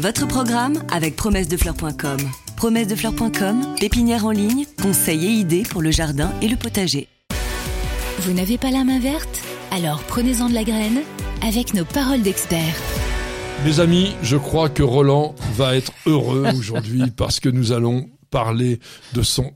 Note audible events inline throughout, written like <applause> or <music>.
Votre programme avec promessedefleurs.com. Promessedefleurs.com, pépinière en ligne, conseils et idées pour le jardin et le potager. Vous n'avez pas la main verte? Alors prenez-en de la graine avec nos paroles d'experts. Mes amis, je crois que Roland va être heureux <laughs> aujourd'hui parce que nous allons parler de son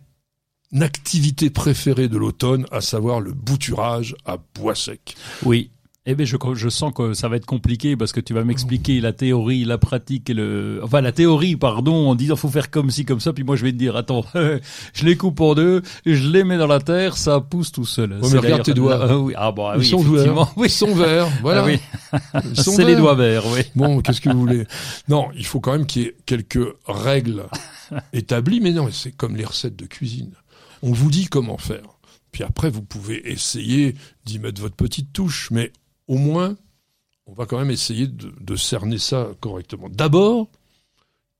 activité préférée de l'automne, à savoir le bouturage à bois sec. Oui, eh bien, je, je sens que ça va être compliqué parce que tu vas m'expliquer la théorie, la pratique et le, enfin, la théorie, pardon, en disant faut faire comme ci, comme ça, puis moi je vais te dire, attends, <laughs> je les coupe en deux, je les mets dans la terre, ça pousse tout seul. mais regarde tes doigts. <laughs> Ah, oui, ah, bon, Ils oui, sont effectivement. verts. Ils sont verts. <laughs> Voilà. Ah oui. Ils sont C'est les doigts verts, oui. Bon, qu'est-ce que vous voulez? Non, il faut quand même qu'il y ait quelques règles établies, mais non, c'est comme les recettes de cuisine. On vous dit comment faire. Puis après, vous pouvez essayer d'y mettre votre petite touche, mais au moins, on va quand même essayer de, de cerner ça correctement. D'abord,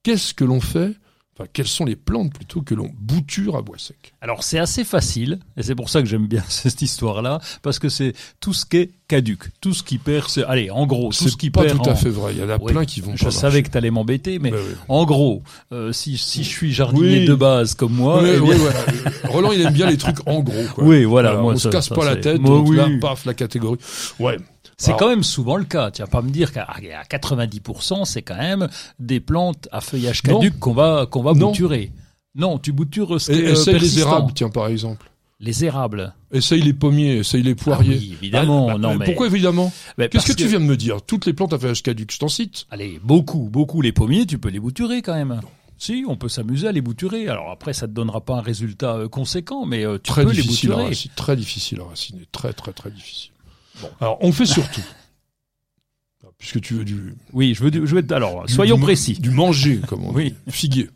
qu'est-ce que l'on fait Enfin, quelles sont les plantes plutôt que l'on bouture à bois sec? Alors c'est assez facile, et c'est pour ça que j'aime bien <laughs> cette histoire-là, parce que c'est tout ce qui est caduc, tout ce qui perd, c'est, allez, en gros, tout ce qui pas perd tout à en- fait vrai. Il y en a plein qui vont Je pas savais marcher. que t'allais m'embêter, mais oui. en gros, euh, si, si je suis jardinier Oui. de base comme moi, Oui, eh bien-. <laughs> Roland, il aime bien les trucs en gros. Quoi. Oui, voilà, moi, on ça- se casse ça, pas la tête. Moi, donc là, paf, la catégorie. Ouais. C'est quand même souvent le cas. Tu vas pas me dire qu'à à 90%, c'est quand même des plantes à feuillage caduc qu'on va qu'on va Non. bouturer. Non, tu boutures ce qui est essaye les érables, tiens, par exemple. Les érables. Essaye les pommiers, essaye les poiriers. Ah oui, évidemment. Ah, bah, non, mais mais Pourquoi évidemment Qu'est-ce que, tu viens de me dire Toutes les plantes à feuillage caduc, je t'en cite. Allez, beaucoup, beaucoup les pommiers, tu peux les bouturer quand même. Si, on peut s'amuser à les bouturer. Alors après, ça te donnera pas un résultat euh, conséquent, mais euh, tu Très peux les à bouturer. raciner. Très difficile à raciner. Très, très, très difficile. Bon. Alors, on fait surtout. <laughs> Puisque tu veux du. Oui, je veux, du- je veux. Alors, du- soyons du- précis. Du manger, comme on Oui. dit. Figuier,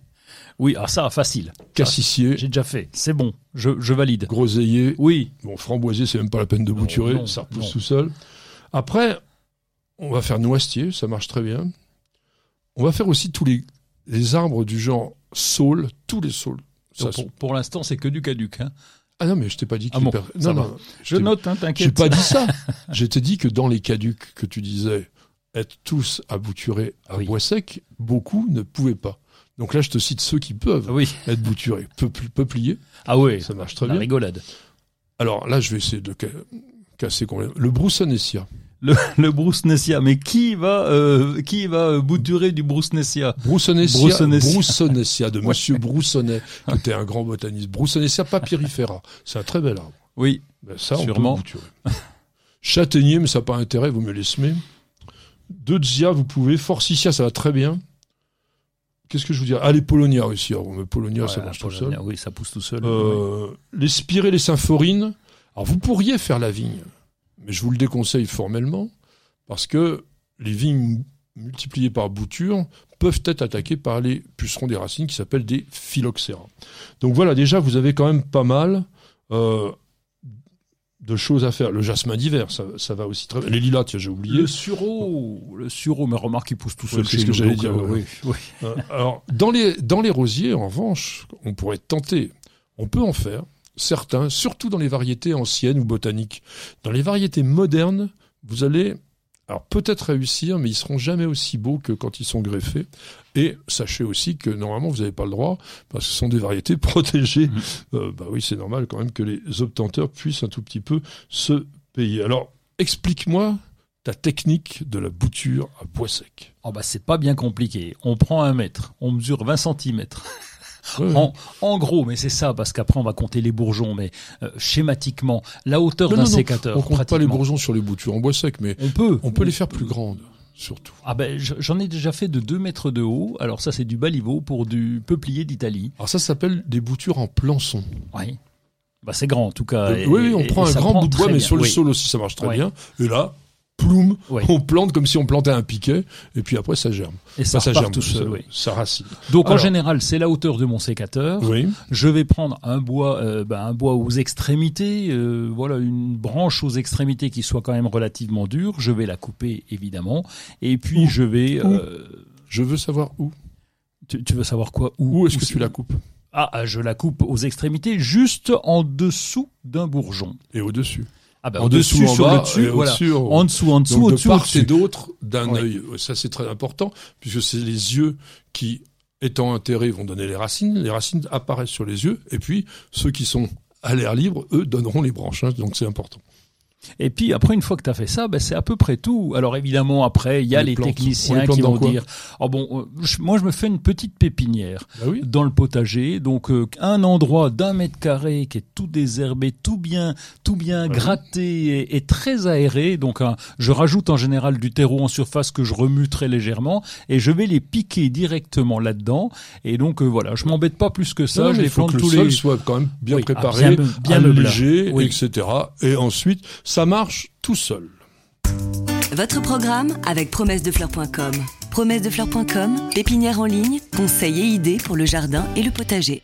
Oui, ah ça, facile. cassissier, J'ai déjà fait. C'est bon. Je, je valide. groseillier. Oui. Bon, framboisier, c'est même pas la peine de bouturer, non, ça repousse non. tout seul. Après, on va faire noisetier, ça marche très bien. On va faire aussi tous les, les arbres du genre saule, tous les saules. Pour pour l'instant, c'est que du caduc. Hein. Ah non, mais je t'ai pas dit que Ah les bon, per- ça Non, va. non, Je t'ai- note, hein, J'ai t'inquiète. pas dit ça. <laughs> je t'ai dit que dans les caducs que tu disais être tous à bouturer à Oui. bois sec, beaucoup ne pouvaient pas. Donc là, je te cite ceux qui peuvent Oui. être bouturés. Peupl- Peuplier, Ah oui. ça marche très La bien. rigolade. Alors là, je vais essayer de casser complètement. Le broussonessia. Le, <laughs> le. Mais qui va, euh, qui va euh, bouturer du Broussonessia. Broussonessia de <laughs> Monsieur Broussonet, qui était un grand botaniste. Broussonessia papyrifera, c'est un très bel arbre. Oui. Ben, ça, on Sûrement. peut bouturer. Châtaignier, mais ça n'a pas intérêt, vous me les semer. Deutzia, vous pouvez. Forsythia, ça va très bien. Qu'est-ce que je vous dirais? Ah, les Polonia aussi. Alors, mais Polonia, ça marche tout seul. Oui, ça pousse tout seul. Euh, les spirées, les symphorines. Alors, vous pourriez faire la vigne, mais je vous le déconseille formellement, parce que les vignes multipliées par bouture peuvent être attaquées par les pucerons des racines qui s'appellent des phylloxéra. Donc voilà, déjà, vous avez quand même pas mal euh, de choses à faire. Le jasmin d'hiver, ça, ça va aussi très bien. Les lilas, tiens, j'ai oublié. Le sureau, le sureau, mais remarque, il pousse tout seul. C'est ce que j'allais dire, euh, ouais. oui, <laughs> oui. Euh, alors, dans les, dans les rosiers, en revanche, on pourrait tenter, on peut en faire, certains, surtout dans les variétés anciennes ou botaniques. Dans les variétés modernes, vous allez, alors peut-être réussir, mais ils seront jamais aussi beaux que quand ils sont greffés. Et sachez aussi que normalement, vous n'avez pas le droit, parce que ce sont des variétés <laughs> protégées. Mhm. Euh, bah oui, c'est normal quand même que les obtenteurs puissent un tout petit peu se payer. Alors, explique-moi ta technique de la bouture à bois sec. Oh bah c'est pas bien compliqué. On prend un mètre, on mesure 20 centimètres. <laughs> En, en gros, mais c'est ça, parce qu'après on va compter les bourgeons, mais euh, schématiquement, la hauteur d'un sécateur. On compte pas les bourgeons sur les boutures en bois sec, mais On peut. on peut les faire plus grandes, surtout. Ah ben je- j'en ai déjà fait de 2 mètres de haut. Alors ça c'est du baliveau pour du peuplier d'Italie. Alors ça s'appelle des boutures en plançon. Oui. Bah c'est grand en tout cas. Euh, Et- oui, on et- prend et un grand bout de bois, mais bien, sur le oui. sol aussi, ça marche très bien. Et là, ploum, Oui. on plante comme si on plantait un piquet, et puis après ça germe. Et ça, Enfin, ça germe, tout ça, seul. oui. ça racine. Donc en général c'est la hauteur de mon sécateur. Oui. Je vais prendre un bois, euh, ben, un bois aux extrémités, euh, voilà une branche aux extrémités qui soit quand même relativement dure. Je vais la couper évidemment, et puis Où je vais. Où euh, Je veux savoir où. tu, tu veux savoir quoi Où, Où est-ce que tu la coupes? Ah, ah, je la coupe aux extrémités, juste en dessous d'un bourgeon. Et au-dessus. Ah bah, en en dessous, en sur bas, le dessus, et voilà. au-dessus, En dessous, en dessous, Donc de au-dessus, part et au-dessus. d'autre d'un œil. Ça c'est très important puisque c'est les yeux qui, étant enterrés, vont donner les racines. Les racines apparaissent sur les yeux et puis ceux qui sont à l'air libre, eux, donneront les branches. hein. donc c'est important. Et puis après, une fois que tu as fait ça, ben, c'est à peu près tout. Alors évidemment, après, il y a Les techniciens qui vont dire, oh bon, euh, je- moi je me fais une petite pépinière Bah oui. dans le potager, donc euh, un endroit d'un mètre carré qui est tout désherbé, tout bien, tout bien gratté et, et très aéré. Donc un- je rajoute en général du terreau en surface que je remue très légèrement et je vais les piquer directement là-dedans. Et donc euh, voilà, je m'embête pas plus que ça. Non, je les il faut plante que le sol les. soit quand même bien Oui, ah, préparé, bien me- bien meublé. allégé, Oui. etc. Et ensuite, ça marche tout seul. Votre programme avec promessedefleurs.com. Promessedefleurs.com, pépinière en ligne, conseils et idées pour le jardin et le potager.